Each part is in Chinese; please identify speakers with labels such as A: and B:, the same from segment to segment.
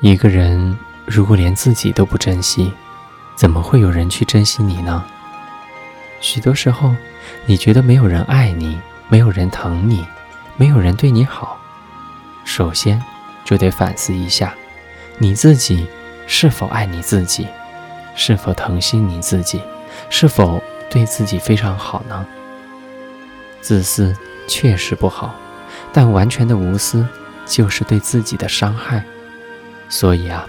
A: 一个人如果连自己都不珍惜，怎么会有人去珍惜你呢？许多时候，你觉得没有人爱你，没有人疼你，没有人对你好，首先就得反思一下，你自己是否爱你自己，是否疼惜你自己，是否对自己非常好呢？自私确实不好，但完全的无私就是对自己的伤害。所以啊，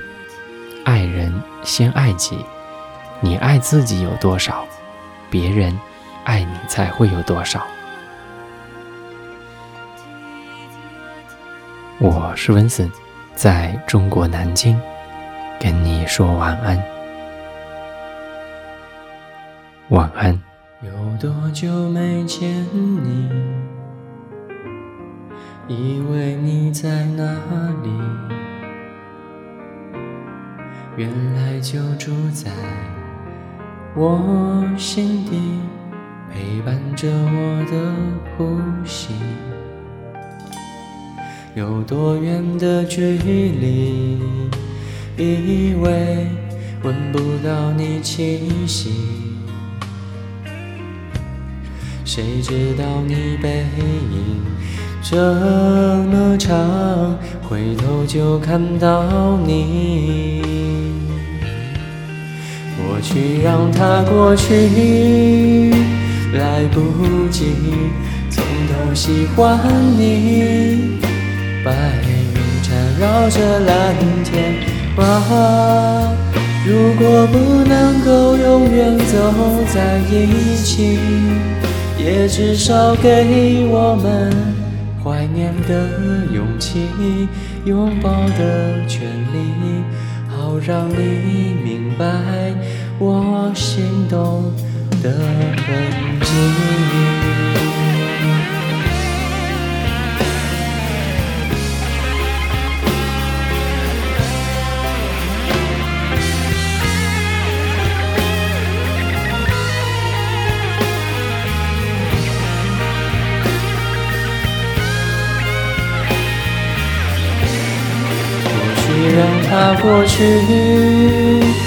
A: 爱人先爱己，你爱自己有多少？别人爱你才会有多少。我是温森，在中国南京，跟你说晚安，晚安。
B: 有多久没见你？以为你在哪里？原来就住在。我心底陪伴着我的呼吸，有多远的距离？以为闻不到你气息，谁知道你背影这么长，回头就看到你。过去让它过去，来不及从头喜欢你。白云缠绕着蓝天，啊，如果不能够永远走在一起，也至少给我们怀念的勇气，拥抱的权利，好让你明白。我心动的痕迹。过去让它过去。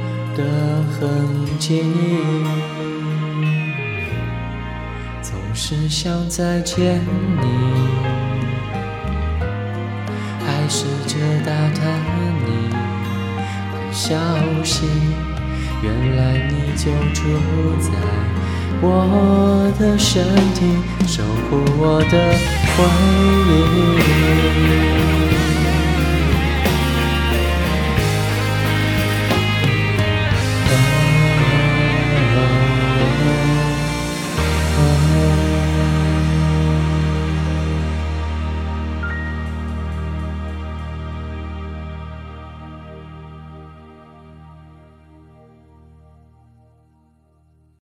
B: 的痕迹，总是想再见你，还试着打探你的消息。原来你就住在我的身体，守护我的回忆。